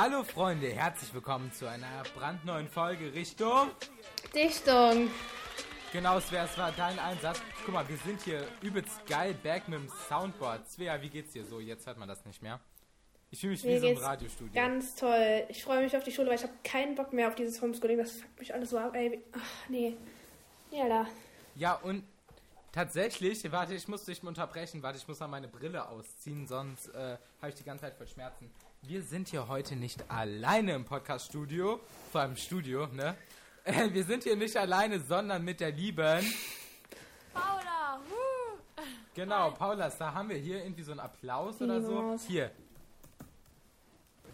Hallo Freunde, herzlich willkommen zu einer brandneuen Folge Richtung. Dichtung. Genau, Svea, es war dein Einsatz. Guck mal, wir sind hier übelst geil back mit dem Soundboard. Svea, wie geht's dir so? Jetzt hört man das nicht mehr. Ich fühle mich Mir wie so im Radiostudio. Ganz toll. Ich freue mich auf die Schule, weil ich habe keinen Bock mehr auf dieses Homeschooling. Das fuckt mich alles so ab, ey. Ach, nee. Ja, da. Ja, und tatsächlich, warte, ich muss dich unterbrechen. Warte, ich muss mal meine Brille ausziehen, sonst äh, habe ich die ganze Zeit voll Schmerzen. Wir sind hier heute nicht alleine im Podcast-Studio, vor allem Studio, ne? Äh, wir sind hier nicht alleine, sondern mit der lieben. Paula! Genau, Paulas, da haben wir hier irgendwie so einen Applaus oder so. Hier.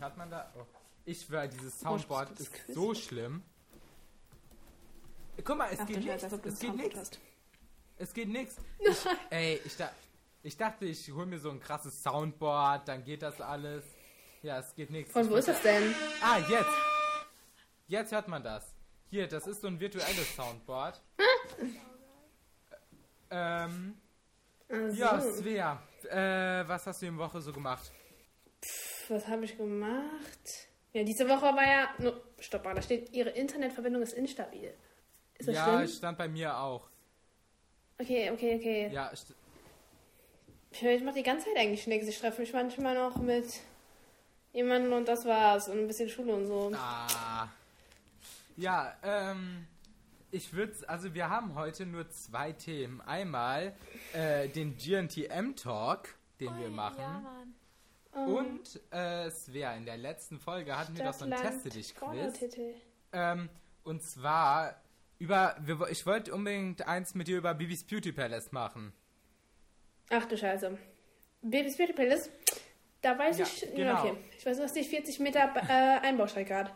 Hat man da. Oh. Ich schwöre, dieses Oh, Soundboard ist so schlimm. Guck mal, es Ach, geht nichts. Es geht nichts. Es geht nichts. Ich, ey, ich, da, ich dachte, ich hole mir so ein krasses Soundboard, dann geht das alles. Ja, es geht nichts. Von wo ist das denn? Ah, jetzt. Jetzt hört man das. Hier, das ist so ein virtuelles Soundboard. ähm, Also, ja, Svea, äh, was hast du in der Woche so gemacht? was habe ich gemacht? Ja, diese Woche war ja. No, stopp mal, da steht, Ihre Internetverbindung ist instabil. Ist das Ja, schlimm? stand bei mir auch. Okay, okay, okay. Ja, st- Ich mache die ganze Zeit eigentlich nichts. Ich treffe mich manchmal noch mit jemandem und das war's. Und ein bisschen Schule und so. Ah. Ja, ähm, ich würde, also wir haben heute nur zwei Themen. Einmal äh, den GNTM Talk, den wir Ui, machen. Ja, Mann. Oh, Und äh, Svea, in der letzten Folge hatten wir doch so ein Teste dich Quiz. Ähm, und zwar über, wir, ich wollte unbedingt eins mit dir über Bibis Beauty Palace machen. Ach du Scheiße. Babys Beauty Palace, da weiß Ja, ich. Genau. okay. Ich weiß, dass die 40 Meter äh, Einbaustrecke hat.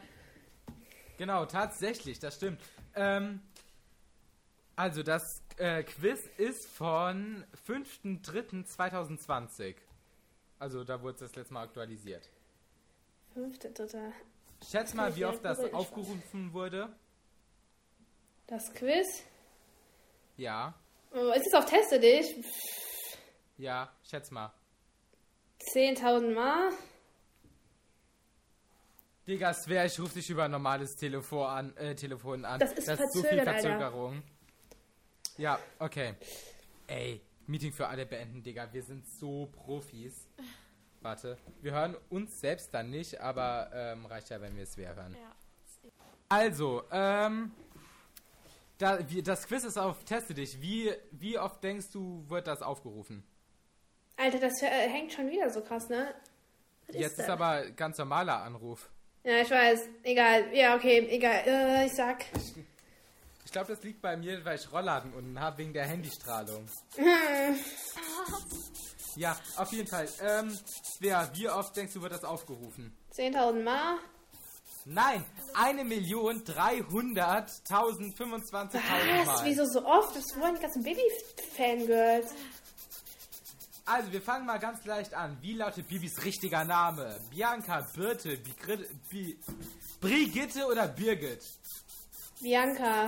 Genau, tatsächlich, das stimmt. Ähm, also das äh, Quiz ist von 5.3.2020. Also da wurde es das letzte Mal aktualisiert. Fünfte, dritter. Schätz mal, wie oft das aufgerufen wurde. Das Quiz. Ja, Oh, ist es auf Teste dich? ja, schätz mal. 10.000 Mal. Digga, Svea, ich rufe dich über ein normales Telefon an. Äh, Telefon an. Das ist so viel verzögert, Alter. Verzögerung. Ja, okay. Ey, Meeting für alle beenden, Digga. Wir sind so Profis. Warte, wir hören uns selbst dann nicht, aber ähm, reicht ja, wenn wir Svea hören. Ja. Also, ähm, da, wie, das Quiz ist auf Teste dich. Wie, wie oft denkst du, wird das aufgerufen? Alter, das hängt schon wieder so krass, ne? Was Jetzt ist das? aber ganz normaler Anruf. Ja, ich weiß. Egal. Ja, okay, egal. Äh, ich sag. Ich glaube, das liegt bei mir, weil ich Rollladen unten habe, wegen der Handystrahlung. ja, auf jeden Fall. Ähm, Svea, wie oft denkst du, wird das aufgerufen? 10.000 Mal. Nein, eine Million dreihunderttausend fünfundzwanzigtausend Was? Mal. Wieso so oft? Das wollen die ganzen Baby-Fangirls. Also, wir fangen mal ganz leicht an. Wie lautet Bibis richtiger Name? Bianca, Birte, Bigrid, Bi Brigitte oder Birgit? Bianca.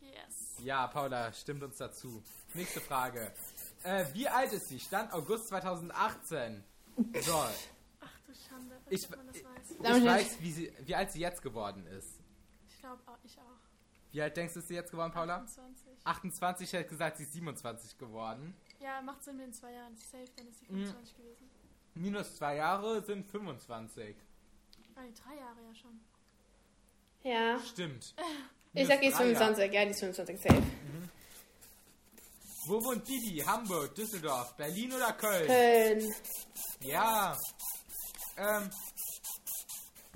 Yes. Ja, Paula, stimmt uns dazu. Nächste Frage. Äh, wie alt ist sie? Stand August 2018. So, Ach du Schande, Ich- ob man das weiß. Damit ich nicht. weiß, wie, sie, wie alt sie jetzt geworden ist. Ich glaube auch, ich auch. Wie alt denkst du, ist sie jetzt geworden, Paula? 28. 28, ich hätte gesagt, sie ist 27 geworden. Ja, macht Sinn mit in zwei Jahren. Safe, dann ist sie Mhm. 25 gewesen. Minus zwei Jahre sind 25. Ah, drei Jahre ja schon. Ja. Stimmt. Ich sag, die ist drei Jahre. 25. Ja, die ist 25 safe. Wo wohnt Bibi? Hamburg, Düsseldorf, Berlin oder Köln? Köln. Ja. Ähm,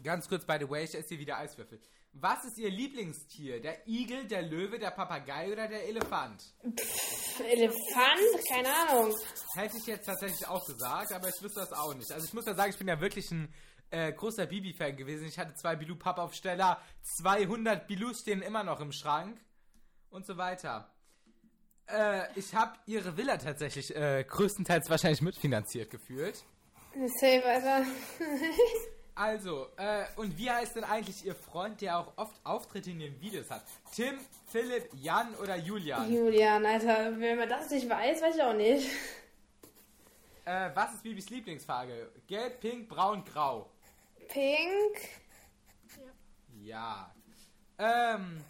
ganz kurz, by the way, ich esse hier wieder Eiswürfel. Was ist Ihr Lieblingstier? Der Igel, der Löwe, der Papagei oder der Elefant? Elefant? Keine Ahnung. Hätte ich jetzt tatsächlich auch gesagt, aber ich wüsste das auch nicht. Also ich muss ja sagen, ich bin ja wirklich ein äh, großer Bibi-Fan gewesen. Ich hatte zwei Bilou-Pappaufsteller, 200 Bilus stehen immer noch im Schrank und so weiter. Äh, ich habe ihre Villa tatsächlich äh, größtenteils wahrscheinlich mitfinanziert gefühlt. Safe, Alter. Also, äh, und wie heißt denn eigentlich Ihr Freund, der auch oft Auftritte in den Videos hat? Tim, Philipp, Jan oder Julian? Julian, Alter. Wenn man das nicht weiß, weiß ich auch nicht. Äh, was ist Bibis Lieblingsfarbe? Gelb, Pink, Braun, Grau. Pink. Ja. Ähm,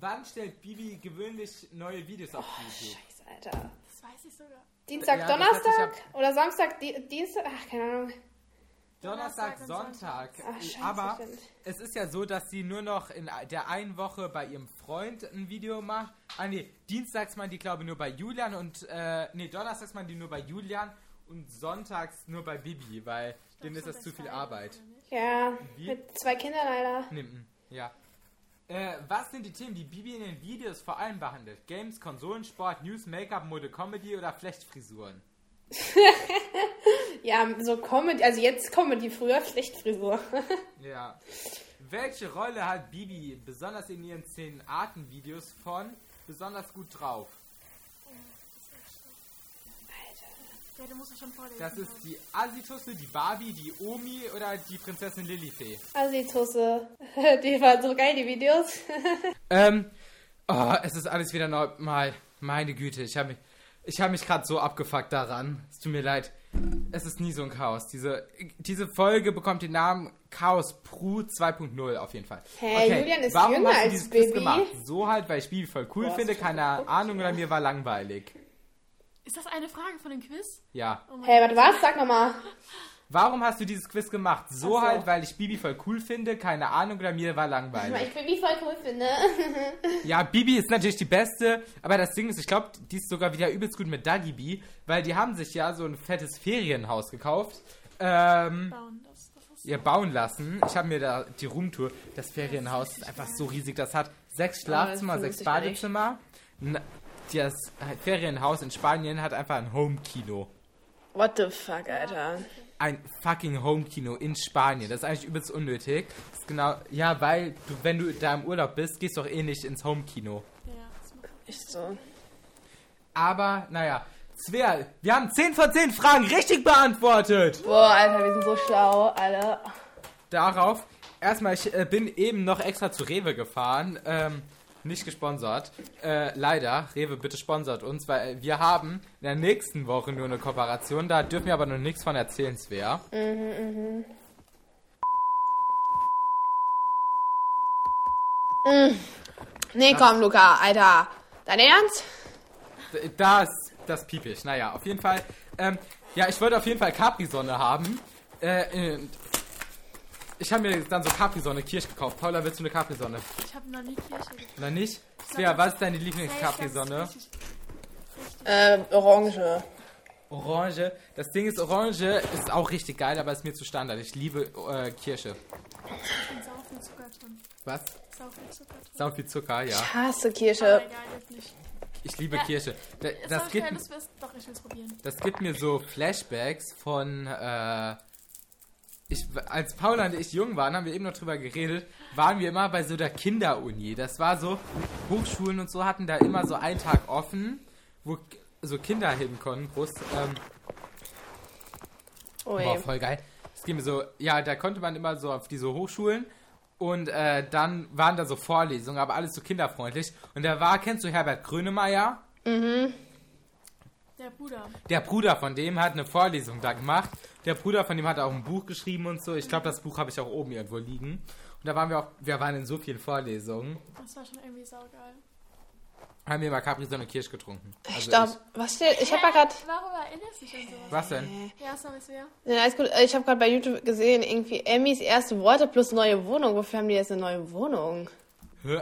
wann stellt Bibi gewöhnlich neue Videos auf YouTube? Scheiße, Alter. Das weiß ich sogar. Dienstag, Ja, Donnerstag oder Samstag, Di Dienstag? Ach, keine Ahnung. Donnerstag, Sonntag. Ach, scheiße, Aber stimmt. es ist ja so, dass sie nur noch in der einen Woche bei ihrem Freund ein Video macht. Ah nee, dienstags man die glaube ich nur bei Julian und äh, nee, donnerstags man die nur bei Julian und sonntags nur bei Bibi, weil denen ist das zu viel Arbeit. Ja, Wie? mit zwei Kindern leider. Nimmt, ja. Äh, was sind die Themen, die Bibi in den Videos vor allem behandelt? Games, Konsolen, Sport, News, Make-up, Mode, Comedy oder Flechtfrisuren? Ja, so Comedy, also jetzt Comedy, früher Schlechtfrisur. Ja. Welche Rolle hat Bibi besonders in ihren 10 Arten-Videos von besonders gut drauf? Ja, du musst schon vorlesen. Das ist die Asitusse, die Barbie, die Omi oder die Prinzessin Lilifee? Assi-Tusse. Die waren so geil, die Videos. Ähm, oh, es ist alles wieder normal. Meine Güte, ich habe mich, ich habe mich gerade so abgefuckt daran. Es tut mir leid. Es ist nie so ein Chaos. Diese, diese Folge bekommt den Namen Chaos Pru 2.0 auf jeden Fall. Hä, Julian ist warum jünger hast du als dieses Quiz Bibi? gemacht? So halt, weil ich Bibi voll cool hast finde, keine geguckt, Ahnung oder ja. mir war langweilig. Ist das eine Frage von dem Quiz? Ja. Oh warte, was? Sag nochmal. Warum hast du dieses Quiz gemacht? So, so. halt, weil ich Bibi voll cool finde, keine Ahnung oder mir war Weil langweilig. ich Bibi voll cool finde. Ja, Bibi ist natürlich die beste, aber das Ding ist, ich glaube, die ist sogar wieder übelst gut mit Dagi B, weil die haben sich ja so ein fettes Ferienhaus gekauft. Ähm, Bauen das. das ist ihr bauen lassen. Ich habe mir da die Roomtour. Das Ferienhaus ist einfach so riesig. Das hat sechs das Schlafzimmer, sechs. Badezimmer. Das Ferienhaus in Spanien hat einfach ein Home-Kino. What the fuck, Alter. Ein fucking Home-Kino in Spanien. Das ist eigentlich übelst unnötig. Das ist genau, ja, weil du, wenn du da im Urlaub bist, gehst du auch eh nicht ins Home-Kino. Ja, das macht so. Aber, naja. Svea, wir haben 10 von 10 Fragen richtig beantwortet. Boah, Alter, wir sind so schlau, alle. Darauf, erstmal, ich äh, bin eben noch extra zu Rewe gefahren. Ähm, nicht gesponsert. Äh, leider, Rewe, bitte sponsert uns, weil wir haben in der nächsten Woche nur eine Kooperation. Da dürfen wir aber noch nichts von erzählen, Svea. Nee, komm, Luca, Alter. Dein Ernst? Das, das piep ich. Naja, auf jeden Fall. Ähm, ja, ich wollte auf jeden Fall Capri-Sonne haben. Äh, ich habe mir dann so Capri-Sonne Kirsch gekauft. Paula, willst du eine Capri-Sonne? Ich habe noch nie Kirche gegessen. Oder nicht? Svea, was ist deine Lieblings-Capri-Sonne? Äh, Orange. Orange. Das Ding ist, Orange ist auch richtig geil, aber ist mir zu Standard. Ich liebe äh, Kirsche. Ich bin sau viel Zucker drin. Was? Sau viel Zucker drin. Sau viel Zucker, ja. Ich hasse Kirsche. Ich liebe Ja. Kirsche. Da, das, gibt, wirst- Doch, das gibt mir so Flashbacks von, äh, ich, als Paula und ich jung waren, haben wir eben noch drüber geredet, waren wir immer bei so der Kinderuni. Das war so, Hochschulen und so hatten da immer so einen Tag offen, wo so Kinder hin konnten, groß, ähm, Ui. Boah, voll geil. Es ging mir so, ja, da konnte man immer so auf diese Hochschulen und äh, dann waren da so Vorlesungen, aber alles so kinderfreundlich. Und da war, kennst du Herbert Grönemeyer? Der Bruder. Der Bruder von dem hat eine Vorlesung da gemacht. Der Bruder von dem hat auch ein Buch geschrieben und so. Ich glaube, das Buch habe ich auch oben irgendwo liegen. Und da waren wir auch, wir waren in so vielen Vorlesungen, Das war schon irgendwie saugeil. haben wir mal Capri-Sonne Kirsch getrunken. Also Stopp. Was steht? Ich hab da grad. Warum erinnerst du dich an sowas? Ich, was denn? Ja, sorry, wer? Ja, alles gut. Ich habe gerade bei YouTube gesehen, irgendwie Emmys erste Worte plus neue Wohnung. Wofür haben die jetzt eine neue Wohnung?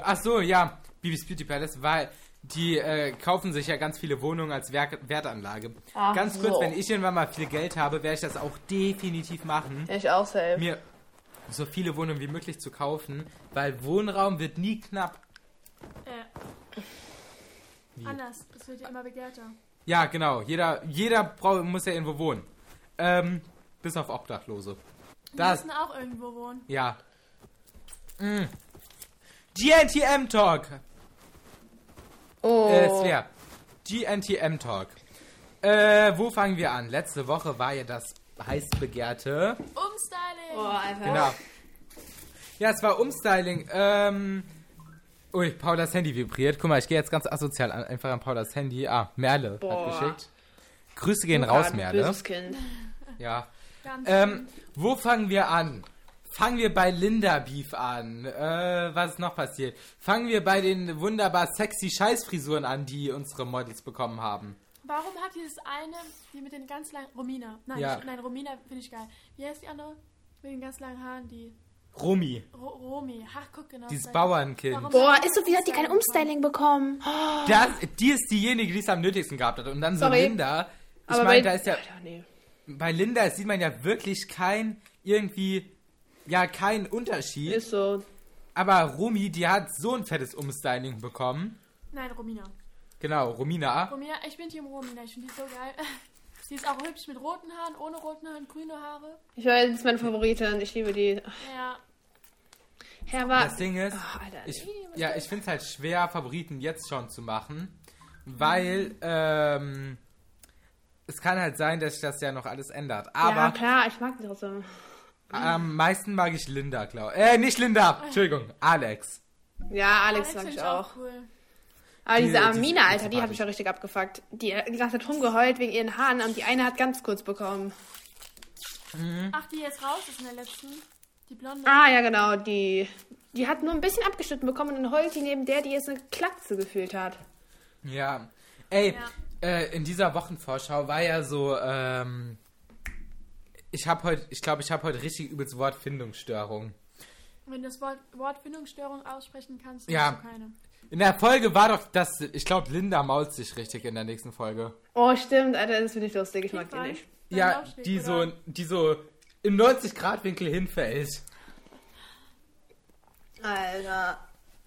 Ach so, ja, Bibis Beauty Palace, weil die äh, kaufen sich ja ganz viele Wohnungen als Werk Wertanlage. Ach ganz kurz, so. wenn ich irgendwann mal viel Geld habe, werde ich das auch definitiv machen, ich auch safe. mir so viele Wohnungen wie möglich zu kaufen, weil Wohnraum wird nie knapp. Äh, Wie? anders. Das wird ja immer begehrter. Ja, genau. Jeder, jeder brau- muss ja irgendwo wohnen. Ähm, bis auf Obdachlose. Die Das, müssen auch irgendwo wohnen. ja. Mm. GNTM Talk. Oh. Äh, Svea. GNTM Talk. Äh, wo fangen wir an? Letzte Woche war ja das heiß begehrte. Umstyling! Boah, Alter. Genau. Ja, es war Umstyling. Ähm. Ui, Paulas Handy vibriert. Guck mal, ich gehe jetzt ganz asozial an, einfach an Paulas Handy. Ah, Merle Boah. hat geschickt. Grüße gehen raus, du Merle. Kind. Ja. Ganz Ähm, wo fangen wir an? Fangen wir bei Linda Beef an. Äh, was ist noch passiert? Fangen wir bei den wunderbar sexy Scheißfrisuren an, die unsere Models bekommen haben. Warum hat dieses eine, die mit den ganz langen. Romina. Nein, Ja. nicht, nein Romina finde ich geil. Wie heißt die andere? Mit den ganz langen Haaren, die. Romy, Ro Romi. Ach, guck genau. dieses. Bauernkind. Warum- Boah, ist so, wie hat die kein Umstyling bekommen? Das, die ist diejenige, die es am nötigsten gehabt hat. Und dann so Sorry. Linda. Ich meine, da ist ja. Alter, nee. Bei Linda sieht man ja wirklich kein irgendwie. Ja, keinen Unterschied. Ist so. Aber Romy, die hat so ein fettes Umstyling bekommen. Nein, Romina. Genau, Romina. Romina, ich bin Team Romina. Ich finde die so geil. Sie ist auch hübsch mit roten Haaren, ohne roten Haaren, grüne Haare. Ich weiß, das ist meine Favoritin. Ich liebe die. Ja. Herr war. Das Ding ist, Oh, Alter. ich, ja, ich finde es halt schwer, Favoriten jetzt schon zu machen, weil ähm, es kann halt sein, dass sich das ja noch alles ändert. ja, Aber klar, ich mag die auch so. Am meisten mag ich Linda, glaube Äh, nicht Linda, Entschuldigung, Alex. Ja, Alex, Alex mag ich ich auch. cool. Aber Die- diese die Amina, sind Alter, die hat mich auch richtig abgefuckt. Die hat die ganze Zeit rumgeheult wegen ihren Haaren und die eine hat ganz kurz bekommen. Ach, die jetzt raus ist in der letzten. Die blonde. Ah, ja, genau, die. Die hat nur ein bisschen abgeschnitten bekommen und dann heult die neben der, die jetzt eine Klatze gefühlt hat. Ja. Ey, Ja. äh, in dieser Wochenvorschau war ja so, ähm, ich habe heute, ich glaube, ich habe heute richtig übelst Wortfindungsstörung. Wenn du das Wort Wortfindungsstörung aussprechen kannst, Ja. hast du keine. In der Folge war doch das, ich glaube, Linda mault sich richtig in der nächsten Folge. Oh, stimmt, Alter, das finde ich lustig. Ich mag die nicht. Beim Ja, die oder? so, die so im 90-Grad-Winkel hinfällt. Alter.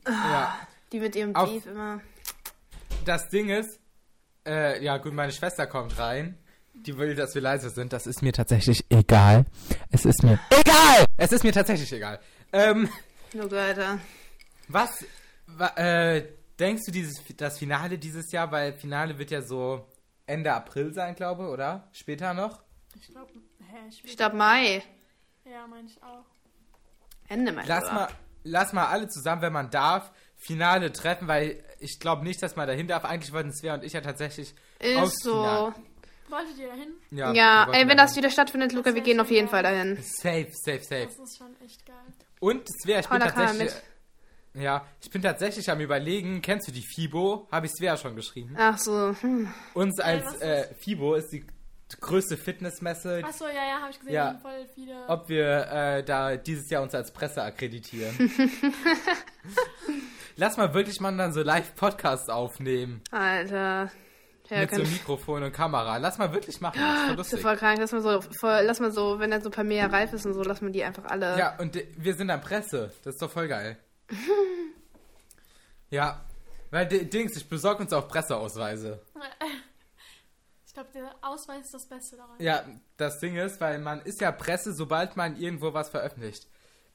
Ja. Die mit ihrem Auf- Beef immer. Das Ding ist, äh, ja gut, meine Schwester kommt rein. Die will, dass wir leise sind. Das ist mir tatsächlich egal. Es ist mir egal! Es ist mir tatsächlich egal. Ähm, Nur Alter. was, wa, äh, denkst du dieses, das Finale dieses Jahr? Weil Finale wird ja so Ende April sein, glaube oder? Später noch? Ich glaube, hä, ich glaube Mai. Ja, meine ich auch. Ende Mai. Lass mal, lass mal alle zusammen, wenn man darf, Finale treffen, weil ich glaube nicht, dass man dahin darf. Eigentlich wollten Svea und ich ja tatsächlich aufs Ist so. Finale. Wolltet ihr dahin? Ja, Ja, ey, wenn dahin. das wieder stattfindet, Luca, wir gehen auf jeden geil. Fall dahin. Safe, safe, safe. Das ist schon echt geil. Und Svea, ich bin Paula kam tatsächlich. Ja, ich bin tatsächlich am überlegen, kennst du die FIBO? Habe ich Svea schon geschrieben. Ach so. Hm. Uns als ist äh, FIBO ist die größte Fitnessmesse, Achso, ja, ja, habe ich gesehen. Ja. voll viele. ob wir äh, da dieses Jahr uns als Presse akkreditieren. Lass mal wirklich mal dann so Live-Podcasts aufnehmen. Alter. Ja, mit so Mikrofon und Kamera. Lass mal wirklich machen. Das ist voll das ist ja lustig. voll krank. Lass mal so, voll, lass mal so, wenn er so per Meer reif ist und so, lass mal die einfach alle. Ja, und wir sind dann Presse. Das ist doch voll geil. ja. Weil, Dings, ich besorge uns auch Presseausweise. Ich glaube, der Ausweis ist das Beste daran. Ja, das Ding ist, weil man ist ja Presse, sobald man irgendwo was veröffentlicht.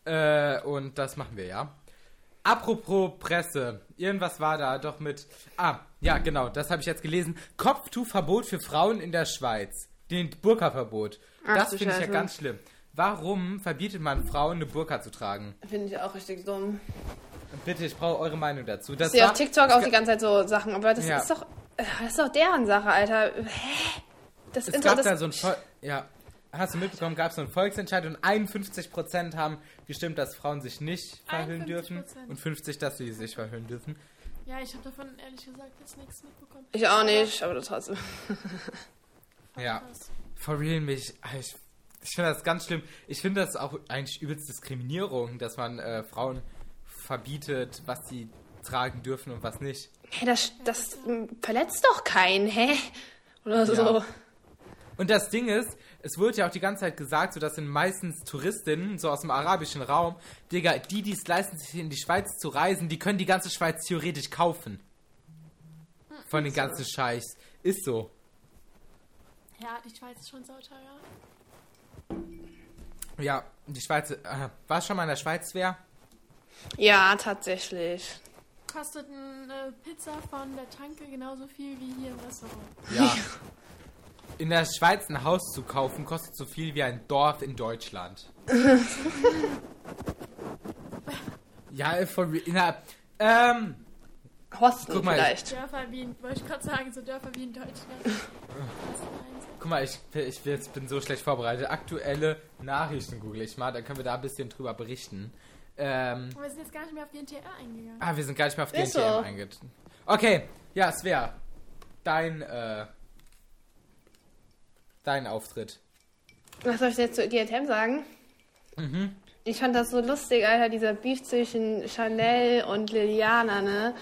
Äh, und das machen wir ja. Apropos Presse. Irgendwas war da doch mit. Ah, ja, genau, das habe ich jetzt gelesen. Kopftuchverbot für Frauen in der Schweiz. Den Burka-Verbot. Das finde ich ja ganz schlimm. Warum verbietet man Frauen eine Burka zu tragen? Finde ich auch richtig dumm. Bitte, ich brauche eure Meinung dazu. Das Ich sehe auf TikTok auch die ganze Zeit so Sachen, aber das Ja. ist doch. Das ist doch deren Sache, Alter. Hä? Das Es Inter- gab das, da so ein Vol ja, hast du mitbekommen, gab es so einen Volksentscheid und 51% haben gestimmt, dass Frauen sich nicht verhüllen 51%. dürfen und 50, dass sie sich verhüllen dürfen. Ja, ich habe davon ehrlich gesagt jetzt nichts mitbekommen. Ich auch nicht, aber trotzdem. Voll Ja. krass. For real mich, ah, ich, ich finde das ganz schlimm. Ich finde das auch eigentlich übelst Diskriminierung, dass man äh, Frauen verbietet, was sie tragen dürfen und was nicht. Hä, das, das verletzt doch keinen, hä? Oder so. Ja. Und das Ding ist, es wird ja auch die ganze Zeit gesagt, so das sind meistens Touristinnen, so aus dem arabischen Raum. Digga, die, die es leisten, sich in die Schweiz zu reisen, die können die ganze Schweiz theoretisch kaufen. Von den ganzen Scheichs. Ist so. Ja, die Schweiz ist schon sauteuer. Ja, die Schweiz. Äh, war schon mal in der Schweiz wer? Ja, tatsächlich. Kostet eine Pizza von der Tanke genauso viel wie hier im Restaurant. Ja. In der Schweiz ein Haus zu kaufen, kostet so viel wie ein Dorf in Deutschland. ja, von. Na, ähm, Hostel Guck mal, vielleicht. Dörfer wie in, wollte ich gerade sagen, so Dörfer wie in Deutschland. Guck mal, ich, ich, jetzt bin so schlecht vorbereitet. Aktuelle Nachrichten google ich mal, dann können wir da ein bisschen drüber berichten. Ähm, Aber wir sind jetzt gar nicht mehr auf die NTR eingegangen. ah, wir sind gar nicht mehr auf Ist DNTM so. eingegangen. Okay, ja, Svea. Dein, äh, dein Auftritt. Was soll ich jetzt zu GNTM sagen? Mhm. Ich fand das so lustig, Alter, dieser Beef zwischen Chanel und Liliana, ne?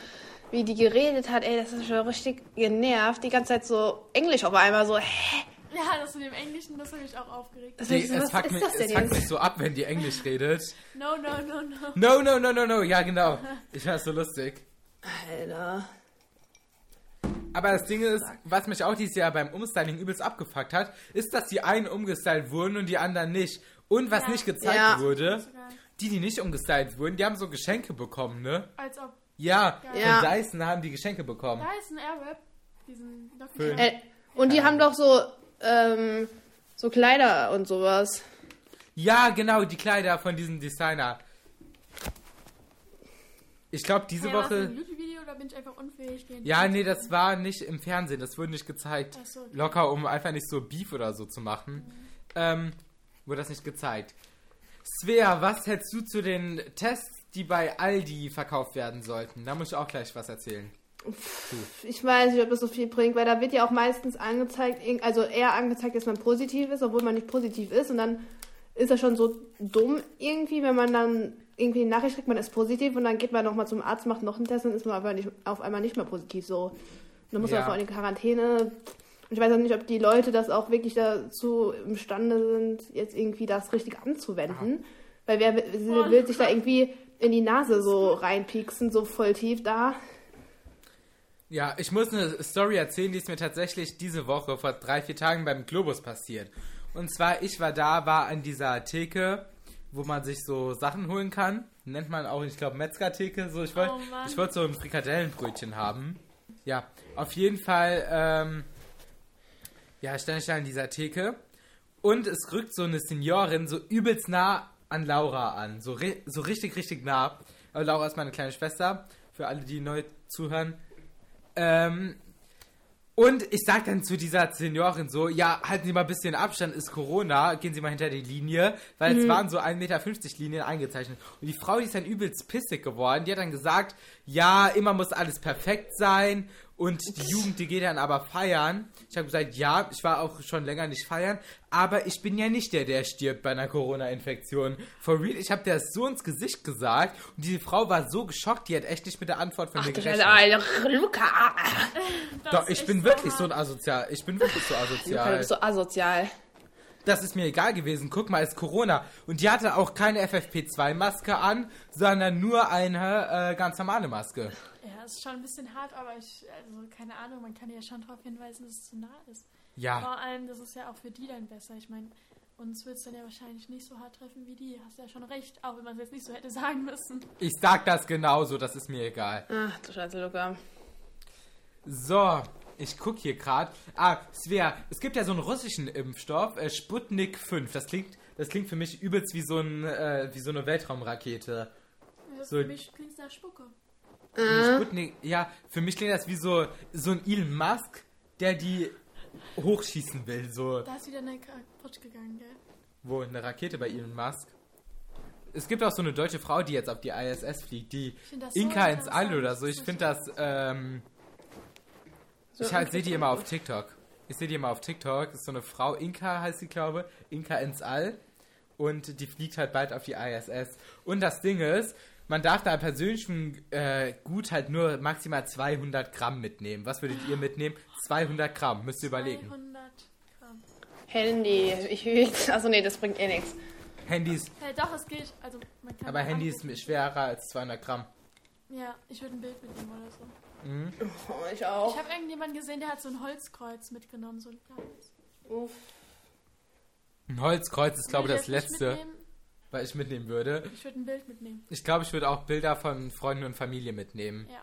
Wie die geredet hat, ey, das ist schon richtig genervt. Die ganze Zeit so Englisch auf einmal so, hä? Ja, das mit dem Englischen, das habe ich auch aufgeregt. Das Die, ist, es was fuckt, ist mich, das es denn fuckt mich so ab, wenn die Englisch redet. No, no, no, no. No, no, no, no, no. Ja, genau. Ich fand das so lustig. Alter. Aber das Ding ist, was mich auch dieses Jahr beim Umstyling übelst abgefuckt hat, ist, dass die einen umgestylt wurden und die anderen nicht. Und was Ja. nicht gezeigt Ja. wurde, die, die nicht umgestylt wurden, die haben so Geschenke bekommen, ne? Als ob Ja, Ja. von Dyson haben die Geschenke bekommen. ein Airwrap, diesen. Äh, und die haben doch so, ähm, so Kleider und sowas. Ja, genau, die Kleider von diesem Designer. Ich glaube, diese Hey, Woche. Bin ich einfach unfähig? gehen? Ja, nee, das war nicht im Fernsehen, das wurde nicht gezeigt. Ach so, okay. Locker, um einfach nicht so Beef oder so zu machen. Ähm, wurde das nicht gezeigt. Svea, was hältst du zu den Tests, die bei Aldi verkauft werden sollten? Da muss ich auch gleich was erzählen. Ich weiß nicht, ob das so viel bringt, weil da wird ja auch meistens angezeigt, also eher angezeigt, dass man positiv ist, obwohl man nicht positiv ist. Und dann ist das schon so dumm irgendwie, wenn man dann irgendwie eine Nachricht kriegt, man ist positiv und dann geht man nochmal zum Arzt, macht noch einen Test und ist man aber nicht, auf einmal nicht mehr positiv so. Und dann muss Ja. man vor allem in Quarantäne. Und ich weiß auch nicht, ob die Leute das auch wirklich dazu imstande sind, jetzt irgendwie das richtig anzuwenden. Weil wer will, will sich da irgendwie in die Nase so reinpieksen, so voll tief da. Ja, ich muss eine Story erzählen, die ist mir tatsächlich diese Woche vor drei, vier Tagen beim Globus passiert. Und zwar, ich war da, war an dieser Theke, wo man sich so Sachen holen kann. Nennt man auch, ich glaube, Metzger-Theke. So, ich wollte Oh ich wollte so ein Frikadellenbrötchen haben. Ja, auf jeden Fall, ähm, ja, stand ich da an dieser Theke. Und es rückt so eine Seniorin so übelst nah an Laura an. So, so richtig, richtig nah. Aber Laura ist meine kleine Schwester. Für alle, die neu zuhören. Ähm, und ich sag dann zu dieser Seniorin so, ja, halten Sie mal ein bisschen Abstand, ist Corona, gehen Sie mal hinter die Linie, weil es waren so 1,50 Meter Linien eingezeichnet. Und die Frau, die ist dann übelst pissig geworden, die hat dann gesagt, ja, immer muss alles perfekt sein und die Jugend, die geht dann aber feiern. Ich habe gesagt, ja, ich war auch schon länger nicht feiern, aber ich bin ja nicht der, der stirbt bei einer Corona-Infektion. For real, ich habe der so ins Gesicht gesagt und diese Frau war so geschockt, die hat echt nicht mit der Antwort von Ach mir gerechnet. Alter, Luca. Das Doch, ich bin wirklich so hart. ein Asozial. Ich bin wirklich so Luca, du asozial. bist so asozial. Das ist mir egal gewesen. Guck mal, es ist Corona. Und die hatte auch keine FFP2-Maske an, sondern nur eine äh, ganz normale Maske. Ja, ist schon ein bisschen hart, aber ich, also keine Ahnung, man kann ja schon darauf hinweisen, dass es zu nah ist. Ja, Vor allem, das ist ja auch für die dann besser. Ich meine, uns wird es dann ja wahrscheinlich nicht so hart treffen wie die. Hast ja schon recht, auch wenn man es jetzt nicht so hätte sagen müssen. ich sag das genauso, das ist mir egal. Ach du Scheiße, Luca. So, ich guck hier gerade. Ah, Svea, es gibt ja so einen russischen Impfstoff, äh, Sputnik 5. Das klingt, das klingt für mich übelst wie so, ein, äh, wie so eine Weltraumrakete. Das So- für mich klingt nach Spucke. Nee, Sputnik, ja, für mich klingt das wie so, so ein Elon Musk, der die hochschießen will. So, Da ist wieder eine kaputt gegangen, gell? wo eine Rakete bei Elon Musk. Es gibt auch so eine deutsche Frau, die jetzt auf die ISS fliegt, die so Inka ins All oder so. Ich finde das, ähm, ich halt, sehe die immer auf TikTok. Ich sehe die immer auf TikTok. Das ist so eine Frau, Inka heißt sie, glaube Inka ins All. Und die fliegt halt bald auf die ISS. Und das Ding ist, man darf da persönlichen äh, Gut halt nur maximal 200 Gramm mitnehmen. Was würdet ihr mitnehmen? 200 Gramm, müsst ihr überlegen. 200 Gramm. Handy. Ich will. Achso, nee, das bringt eh nichts. Handys, Hey, doch, es geht. Also, man kann aber Handy ist schwerer als 200 Gramm. Ja, ich würde ein Bild mitnehmen oder so. Mhm. Oh, ich auch. Ich habe irgendjemanden gesehen, der hat so ein Holzkreuz mitgenommen. So ein kleines. Uff. Ein Holzkreuz ist, glaube ich, das letzte, mitnehmen? Was ich mitnehmen würde. Ich würde ein Bild mitnehmen. Ich glaube, ich würde auch Bilder von Freunden und Familie mitnehmen. Ja.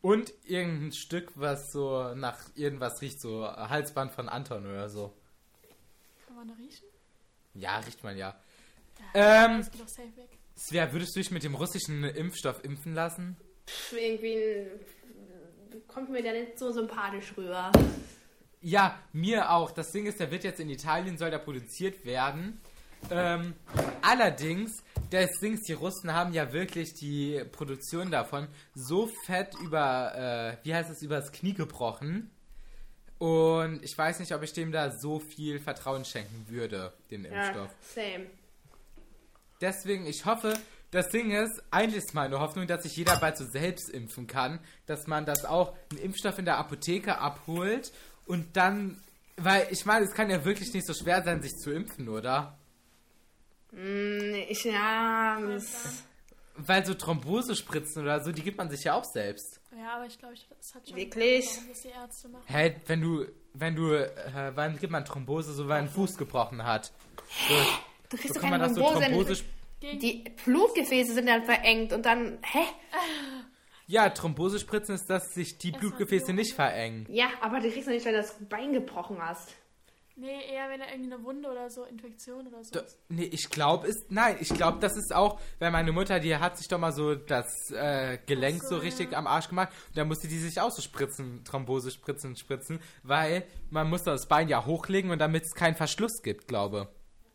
Und irgendein Stück, was so nach irgendwas riecht, so Halsband von Anton oder so. Kann man da riechen? Ja, riecht man ja. Ja, Ähm, das geht doch safe weg. Svea, würdest du dich mit dem russischen Impfstoff impfen lassen? Pff, irgendwie kommt mir der nicht so sympathisch rüber. Ja, mir auch. Das Ding ist, der wird jetzt in Italien, soll der produziert werden. Ähm, allerdings, das Dings, die Russen haben ja wirklich die Produktion davon so fett über, äh, wie heißt es, übers Knie gebrochen. Und ich weiß nicht, ob ich dem da so viel Vertrauen schenken würde, den Impfstoff. Ja, same. Deswegen, ich hoffe, das Ding ist, eigentlich ist meine Hoffnung, dass sich jeder bald so selbst impfen kann, dass man das auch, einen Impfstoff in der Apotheke abholt und dann, weil ich meine, es kann ja wirklich nicht so schwer sein, sich zu impfen, oder? Mm, ich, ja, das- Weil so Thrombosespritzen oder so, die gibt man sich ja auch selbst. Ja, aber ich glaube, ich- das hat schon. Wirklich? Warum das die Ärzte machen. Hä, wenn du, wenn du, äh, wann gibt man Thrombose, so weil ein Fuß gebrochen hat? So, du kriegst so doch keine Thrombose. Thrombose, die Blutgefäße sind dann verengt und dann, hä? ja, Thrombosespritzen ist, dass sich die Blutgefäße nicht verengen. Ja, aber die kriegst du nicht, wenn du das Bein gebrochen hast. Nee, eher wenn er irgendwie eine Wunde oder so, Infektion oder so. Nee, ich glaube ist. Nein, ich glaube, das ist auch, weil meine Mutter, die hat sich doch mal so das äh, Gelenk so, so, richtig ja. am Arsch gemacht. Und da musste die sich auch so spritzen, Thrombose spritzen, spritzen, weil man muss das Bein ja hochlegen und damit es keinen Verschluss gibt, glaube.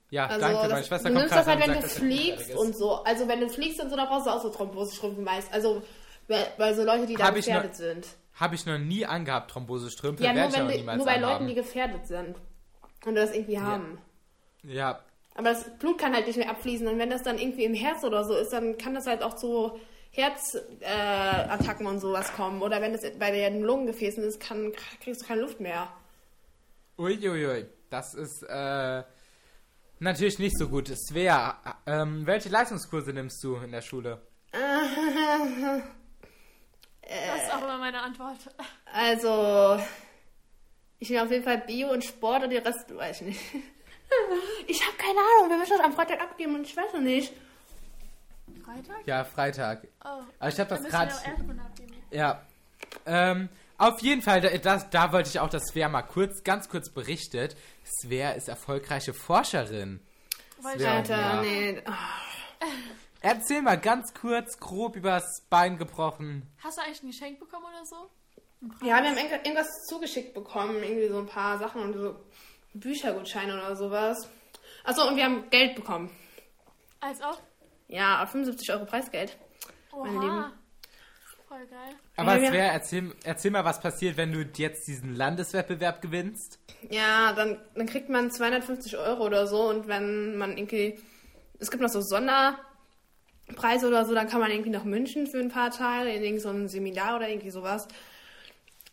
Ja, Also, danke, meine Schwester du kommt nimmst das halt, wenn sagt, du fliegst und so. Also, wenn du fliegst und so, dann brauchst du auch so Thrombosestrümpfe meist. Also, weil, so Leute, die da Hab gefährdet sind. Habe ich noch nie angehabt, Thrombosestrümpfe. Ja, nur, ich wenn niemals nur bei anhaben. Leuten, die gefährdet sind. Und das irgendwie haben. Ja, Aber das Blut kann halt nicht mehr abfließen. Und wenn das dann irgendwie im Herz oder so ist, dann kann das halt auch zu Herzattacken äh, und sowas kommen. Oder wenn es bei den Lungengefäßen ist, kann, kriegst du keine Luft mehr. Uiuiui, das ist äh, natürlich nicht so gut. Svea, ähm, welche Leistungskurse nimmst du in der Schule? Das ist auch immer meine Antwort. Also, ich nehme auf jeden Fall Bio und Sport und den Rest weiß ich nicht. Ich habe keine Ahnung, wir müssen das am Freitag abgeben und ich weiß noch nicht. Freitag? Ja, Freitag. Oh. Aber ich habe das gerade. Ja. Ähm, auf jeden Fall, da, das, da wollte ich auch, dass Svea mal kurz, ganz kurz berichtet. Svea ist erfolgreiche Forscherin. Ja, Alter, ja. nee. Ah, Erzähl mal ganz kurz, grob übers Bein gebrochen. Hast du eigentlich ein Geschenk bekommen oder so? Ja, wir haben irgend- irgendwas zugeschickt bekommen, irgendwie so ein paar Sachen und so Büchergutscheine oder sowas. Achso, und wir haben Geld bekommen. Als auch? Ja, 75 Euro Preisgeld. Meine Lieben. Oha. Voll geil. Aber Ja, Svea, erzähl, erzähl mal, was passiert, wenn du jetzt diesen Landeswettbewerb gewinnst. Ja, dann, dann kriegt man 250 Euro oder so und wenn man irgendwie. Es gibt noch so Sonderpreise oder so, dann kann man irgendwie nach München für ein paar Tage in irgend so ein Seminar oder irgendwie sowas.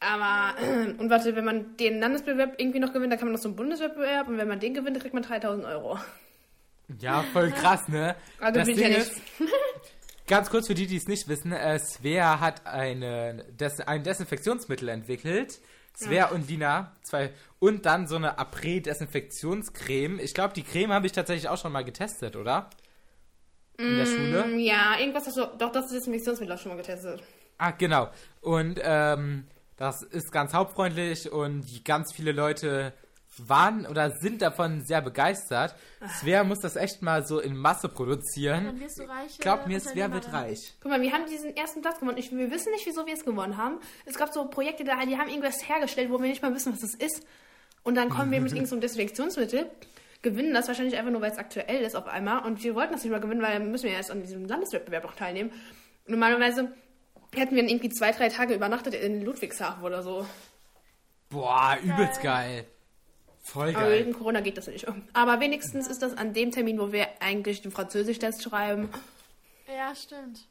Aber, und warte, wenn man den Landeswettbewerb irgendwie noch gewinnt, dann kann man noch so einen Bundeswettbewerb und wenn man den gewinnt, dann kriegt man 3000 Euro. Ja, voll krass, ne? Also das bin ich ja Ding nicht. ist, ganz kurz für die, die es nicht wissen, äh, Svea hat eine, Des ein Desinfektionsmittel entwickelt. Svea und Lina, zwei, und dann so eine Après-Desinfektionscreme. Ich glaube, die Creme habe ich tatsächlich auch schon mal getestet, oder? In der Schule? Mm, Ja, irgendwas hast du. Doch, das Missionsmittel auch schon mal getestet. Ah, genau. Und ähm, das ist ganz hauptfreundlich und ganz viele Leute waren oder sind davon sehr begeistert. Svea muss das echt mal so in Masse produzieren. Dann wirst du reich. Glaub mir, Svea wird reich. Guck mal, wir haben diesen ersten Platz gewonnen. Ich, wir wissen nicht, wieso wir es gewonnen haben. Es gab so Projekte, da, die haben irgendwas hergestellt, wo wir nicht mal wissen, was das ist. Und dann kommen wir mit irgendeinem so einem Desinfektionsmittel, gewinnen das wahrscheinlich einfach nur, weil es aktuell ist auf einmal. Und wir wollten das nicht mal gewinnen, weil dann müssen wir erst an diesem Landeswettbewerb noch teilnehmen. Normalerweise hätten wir dann irgendwie zwei, drei Tage übernachtet in Ludwigshafen oder so. Boah, übelst geil. Voll Aber geil. wegen Corona geht das nicht. Aber wenigstens ist das an dem Termin, wo wir eigentlich den Französisch-Test schreiben. Ja, stimmt.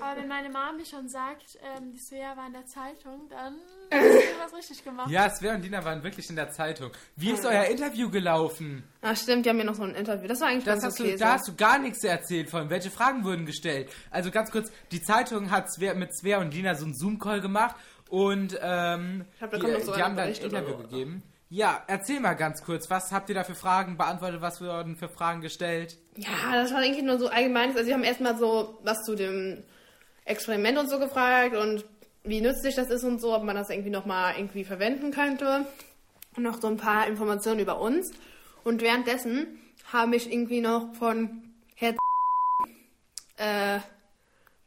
Aber wenn meine Mom mir schon sagt, ähm, die Svea war in der Zeitung, dann hast du was richtig gemacht. Ja, Svea und Dina waren wirklich in der Zeitung. Wie ist euer Interview gelaufen? Ach stimmt, die haben mir noch so ein Interview. Das war eigentlich Das ganz hast okay. du, so. da hast du gar nichts erzählt von. Welche Fragen wurden gestellt? Also ganz kurz, die Zeitung hat Svea, mit Svea und Dina so einen Zoom-Call gemacht und ähm, da die, die haben dann ein oder Interview gegeben. Ja, erzähl mal ganz kurz, was habt ihr da für Fragen beantwortet, was wurden für Fragen gestellt? Ja, das war eigentlich nur so allgemeines. Also, sie haben erstmal so was zu dem Experiment und so gefragt und wie nützlich das ist und so, ob man das irgendwie nochmal irgendwie verwenden könnte. Und noch so ein paar Informationen über uns. Und währenddessen habe ich irgendwie noch von Herr äh,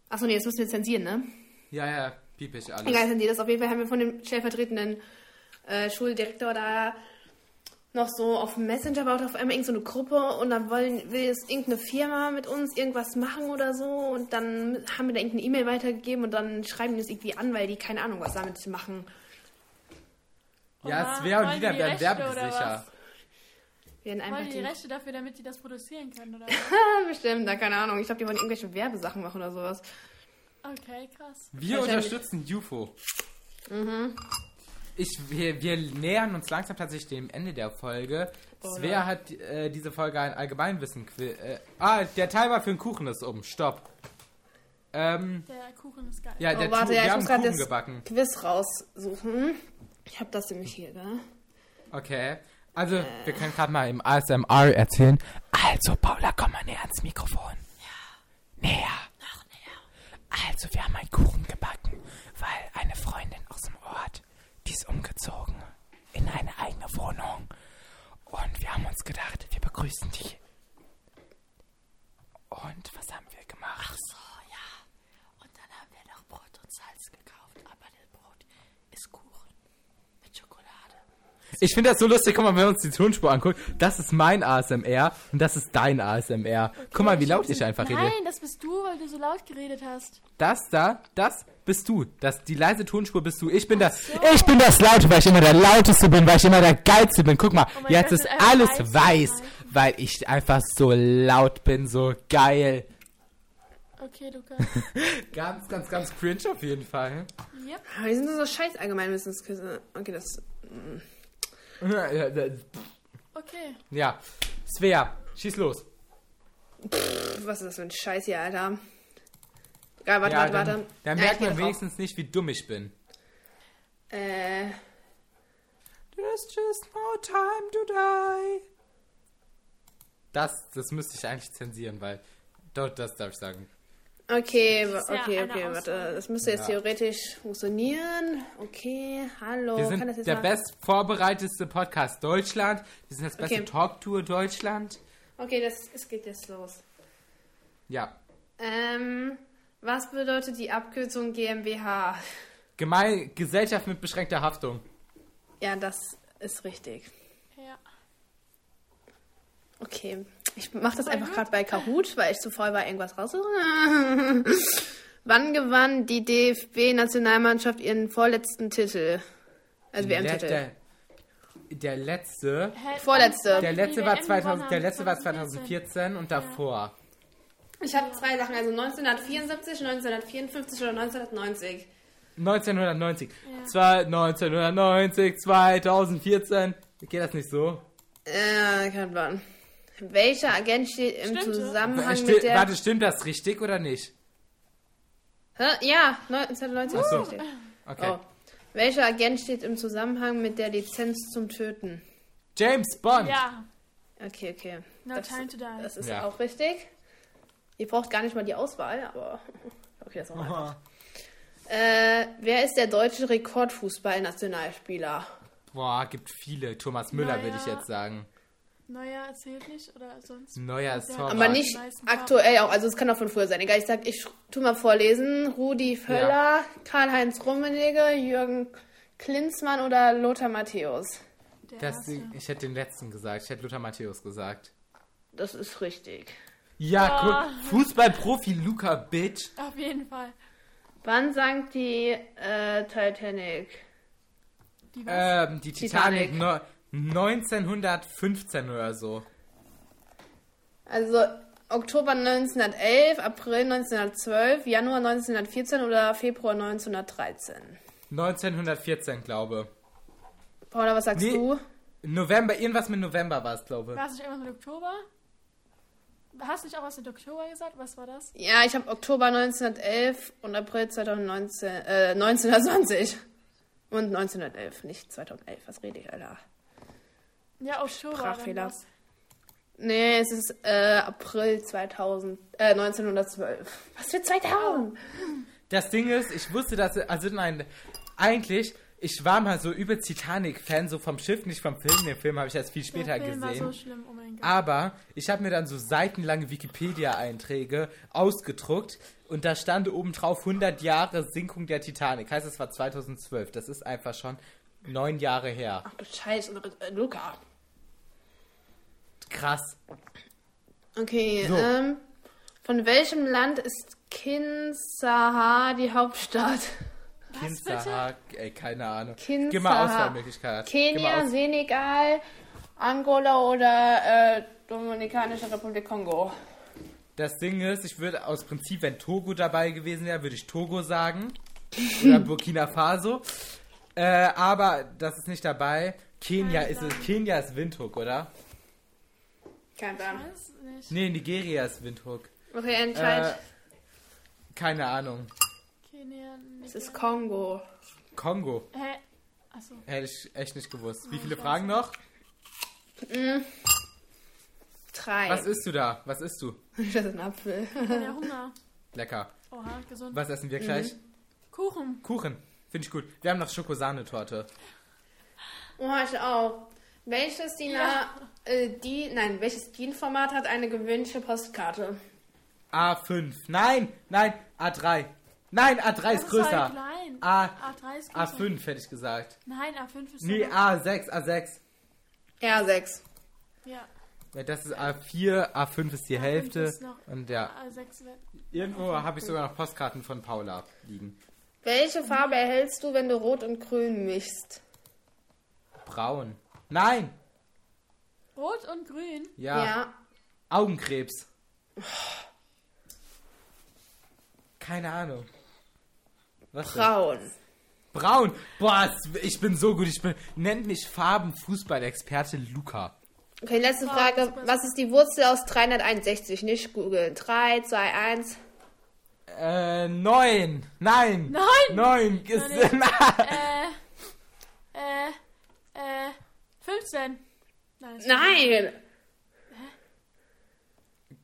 achso, nee, das müssen wir zensieren, ne? Ja, ja, piep ich alles. Egal, zensiert das. Auf jeden Fall haben wir von dem stellvertretenden äh, Schuldirektor da noch so auf dem Messenger baut auf einmal irgendeine so eine Gruppe und dann wollen, will jetzt irgendeine Firma mit uns irgendwas machen oder so und dann haben wir da irgendeine E-Mail weitergegeben und dann schreiben die es irgendwie an, weil die keine Ahnung was damit machen. Ja, Oha, Svea und Lina die werden werbesicher. Wir werden einfach Wollen die die Rechte dafür, damit die das produzieren können, oder? bestimmt, da keine Ahnung. Ich glaube, die wollen irgendwelche Werbesachen machen oder sowas. Okay, krass. Wir unterstützen UFO. Mhm. Ich, wir, wir nähern uns langsam tatsächlich dem Ende der Folge. Oh Svea nein. hat äh, diese Folge ein Allgemeinwissen. Äh, ah, der Timer für den Kuchen ist um. Stopp. Ähm, Der Kuchen ist geil. ja, Oh, der warte, Tu- ja, wir ich haben muss gerade Kuchen das gebacken. Quiz raussuchen. Ich habe das nämlich hier, da. Okay. Also, wir können gerade mal im ASMR erzählen. Also, Paula, komm mal näher ans Mikrofon. Ja. Näher. Noch näher. Also, wir haben einen Kuchen gebacken, weil eine Freundin aus dem Ort, die ist umgezogen in eine eigene Wohnung. Und wir haben uns gedacht, wir begrüßen die. Und was haben wir gemacht? Ach so, ja. Und dann haben wir noch Brot und Salz gekauft, aber das Brot ist Kuchen mit Schokolade. Ich finde das so lustig, guck mal, wenn wir uns die Tonspur angucken. Das ist mein ASMR und das ist dein ASMR. guck mal, wie laut ich einfach rede. Nein, das bist du, weil du so laut geredet hast. Das da, das bist du. Das, die leise Tonspur bist du. Ich bin das. Ich bin das Laute, weil ich immer der Lauteste bin, weil ich immer der Geilste bin. Guck mal, Oh jetzt Gott, ist alles weiß. weiß, weil ich einfach so laut bin, so geil. Okay, Luca. Ganz, ganz, ganz cringe auf jeden Fall. yep. Aber die sind so scheiß Allgemeinwissensquizze. Okay, das. Okay. Ja, Svea, schieß los. Was ist das für ein Scheiß hier, Alter? Ja, warte, ja, warte, dann, warte. dann Ja, merkt man wenigstens nicht, wie dumm ich bin. Äh. There's just no time to die. Das, das müsste ich eigentlich zensieren, weil dort das darf ich sagen. Okay, ist ja okay, okay, warte. Das müsste jetzt Ja. theoretisch funktionieren. Okay, hallo. Wir kann sind das jetzt der mal... best vorbereiteste Podcast Deutschland. Wir sind das beste Okay. Talktour Deutschland. Okay, das es geht jetzt los. Ja. Ähm, was bedeutet die Abkürzung GmbH? Gemein Gesellschaft mit beschränkter Haftung. Ja, das ist richtig. Ja. Okay. Ich mache das einfach gut. gerade bei Kahoot, weil ich zu voll war, irgendwas rauszuholen. Wann gewann die DFB-Nationalmannschaft ihren vorletzten Titel? Also Der, WM-Titel. der, der letzte. Hä, Vorletzte. Der letzte war WM 2000, gewonnen der letzte war 2014. 2014 und davor. Ich habe zwei Sachen, also 1974, 1954 oder 1990. 1990. Ja. Zwei, 1990, 2014. Geht das nicht so? Äh, kein Plan. Welcher Agent steht im Stimmt. Zusammenhang Sti- mit der... Warte, stimmt das richtig oder nicht? Hä? Ja, 1990 Ach so. richtig. Okay. Oh. Welcher Agent steht im Zusammenhang mit der Lizenz zum Töten? James Bond. Ja. Okay, okay. No Das- time to die. Das ist Ja. auch richtig. Ihr braucht gar nicht mal die Auswahl, aber okay, das ist auch einfach. Äh, wer ist der deutsche Rekordfußball-Nationalspieler? Boah, gibt viele. Thomas Müller Naja. würde ich jetzt sagen. Neuer erzählt nicht oder sonst. Neuer Torwart. Aber nicht aktuell auch, also es kann auch von früher sein. Egal, ich sag, ich tu mal vorlesen. Rudi Völler, Karl-Heinz Rummenigge, Jürgen Klinsmann oder Lothar Matthäus. Der Das, erste. ich hätte den letzten gesagt. Ich hätte Luther Matthäus gesagt. Das ist richtig. Ja, Ah. guck. Fußballprofi Luca Bitch. Auf jeden Fall. Wann sank die äh, Titanic? Die was? Ähm, die Titanic, Titanic. No, 1915 oder so. Also Oktober 1911, April 1912, Januar 1914 oder Februar 1913? 1914, glaube. Paula, was sagst Nee. du? November, irgendwas mit November war es, glaube War es nicht irgendwas mit Oktober? Hast du nicht auch was mit Oktober gesagt? Was war das? Ja, ich habe Oktober 1911 und April 2019, äh, 1920. Und 1911, nicht 2011. Was rede ich, Alter? Ja, Oktober. Sprachfehler. dann was. Nee, es ist äh, April 2000, äh, 1912. Was für 2000? Das Ding ist, ich wusste, dass, also nein, eigentlich, ich war mal so über Titanic-Fan, so vom Schiff, nicht vom Film. Den Film habe ich erst viel später Der Film gesehen. war so schlimm, oh mein Gott. Aber ich habe mir dann so seitenlange Wikipedia-Einträge ausgedruckt und da stand oben drauf 100 Jahre Sinkung der Titanic. Heißt, es war 2012. Das ist einfach schon neun Jahre her. Ach du Scheiße, äh, Krass. Okay, So. ähm, von welchem Land ist Kinshasa die Hauptstadt? Kinshasa, ey, keine Ahnung. Kinshasa. Gib mal Auswahlmöglichkeit. Gib Kenia, mal aus Senegal, Angola oder äh, Dominikanische Republik Kongo? das Ding ist, ich würde aus Prinzip, wenn Togo dabei gewesen wäre, würde ich Togo sagen. Oder Burkina Faso. Äh, aber das ist nicht dabei. Kenia ist es. Kenia ist Windhoek, oder? Kein Plan. Weiß nicht. Nee, Nigeria ist Windhoek. Okay, entscheid. Äh, keine Ahnung. Kenia, es ist Kongo. Kongo. Hä? Achso. Hätte ich echt nicht gewusst. Wie Oh, viele ich Fragen noch? Drei. Was isst du da? Was isst du? Das ist ein Apfel. Ich hab ja Hunger. Lecker. Oha, gesund. Was essen wir gleich? Kuchen. Kuchen. Finde ich gut. Wir haben noch Schokosahnetorte. Oh, ich auch. Welches DIN, Ja. äh, die, nein, welches DIN-Format hat eine gewöhnliche Postkarte? A5. Nein, nein, A3. Nein, A3 ist Das ist größer. klein. A, A3 ist größer. A5 hätte ich gesagt. Nein, A5 ist Nee, so- A6, A6. R6. Ja, Weil Das ist A4, A5 ist die Hälfte. ist noch- Und ja, A6 wird. irgendwo habe ich sogar noch Postkarten von Paula liegen. Welche Farbe erhältst du, wenn du Rot und Grün mischst? Braun. Nein! Rot und Grün. Ja. Augenkrebs. Keine Ahnung. Was denn? Braun. Braun. Boah, ich bin so gut. Ich bin. Nennt mich Farben-Fußballexperte Luca. Okay, letzte Braun Frage. Was ist die Wurzel aus 361? Nicht googeln. 3, 2, 1. Äh, neun. Nein. Nein! Neun. Ist, Nein, äh, äh, 15. Nein. Nein!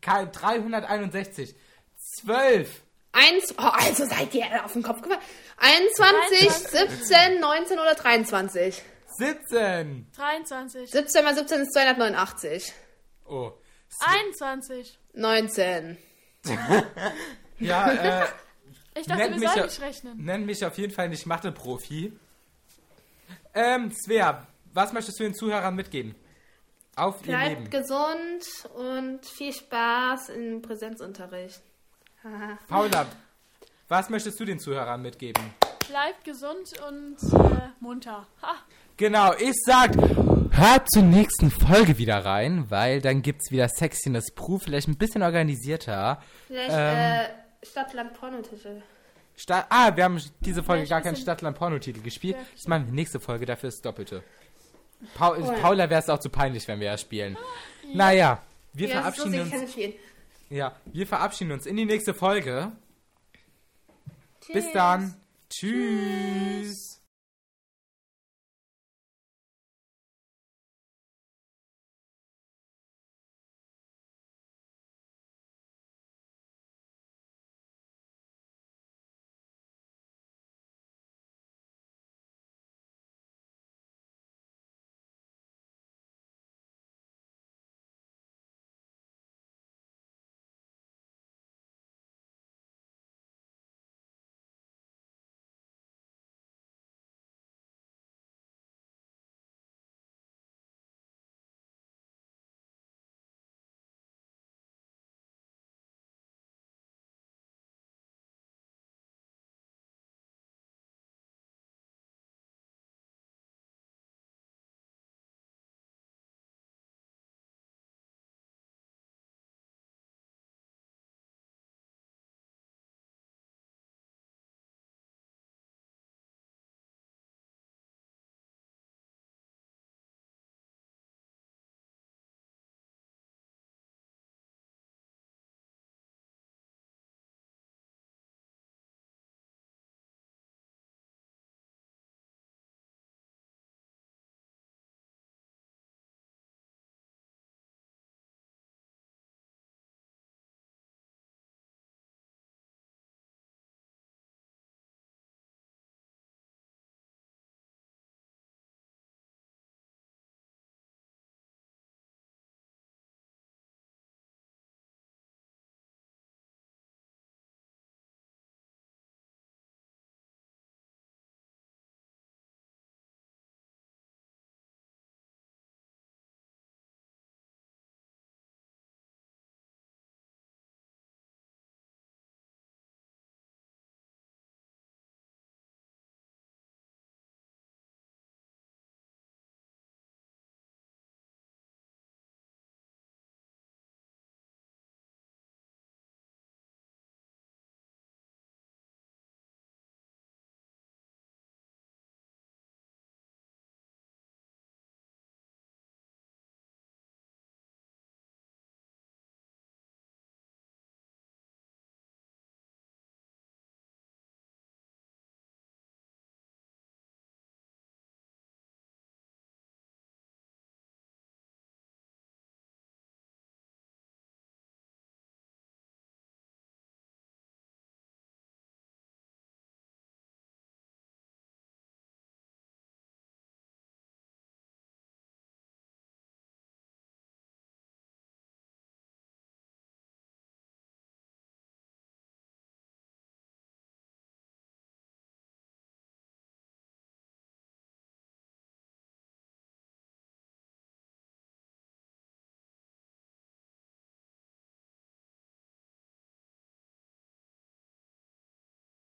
Kein- 361. Zwölf. Eins, oh, also seid ihr auf den Kopf gefallen. 21, 17, 19 oder 23? 17. 23. 17 mal 17 ist 289. Oh. 21. 19. Ja, äh, Ich dachte, wir mich sollen nicht rechnen. nenn mich auf jeden Fall nicht Mathe-Profi. Ähm, Svea, was möchtest du den Zuhörern mitgeben? Auf ihr Bleibt Leben. gesund und viel Spaß im Präsenzunterricht. Paula, was möchtest du den Zuhörern mitgeben? Bleibt gesund und äh, munter. Ha. Genau, ich sag, hört zur nächsten Folge wieder rein, weil dann gibt's wieder Sexiness Proof, vielleicht ein bisschen organisierter. Vielleicht Ähm. äh, Stadtland Pornotitel. Sta ah, wir haben diese Folge Vielleicht gar ein keinen Stadtland-Pornotitel gespielt. Ja. Das machen wir nächste Folge, dafür ist Doppelte. Paul Oh ja. Paula wäre es auch zu peinlich, wenn wir ja spielen. Naja, wir Ja, verabschieden uns. Ja, wir verabschieden uns in die nächste Folge. Bis dann. Tschüss.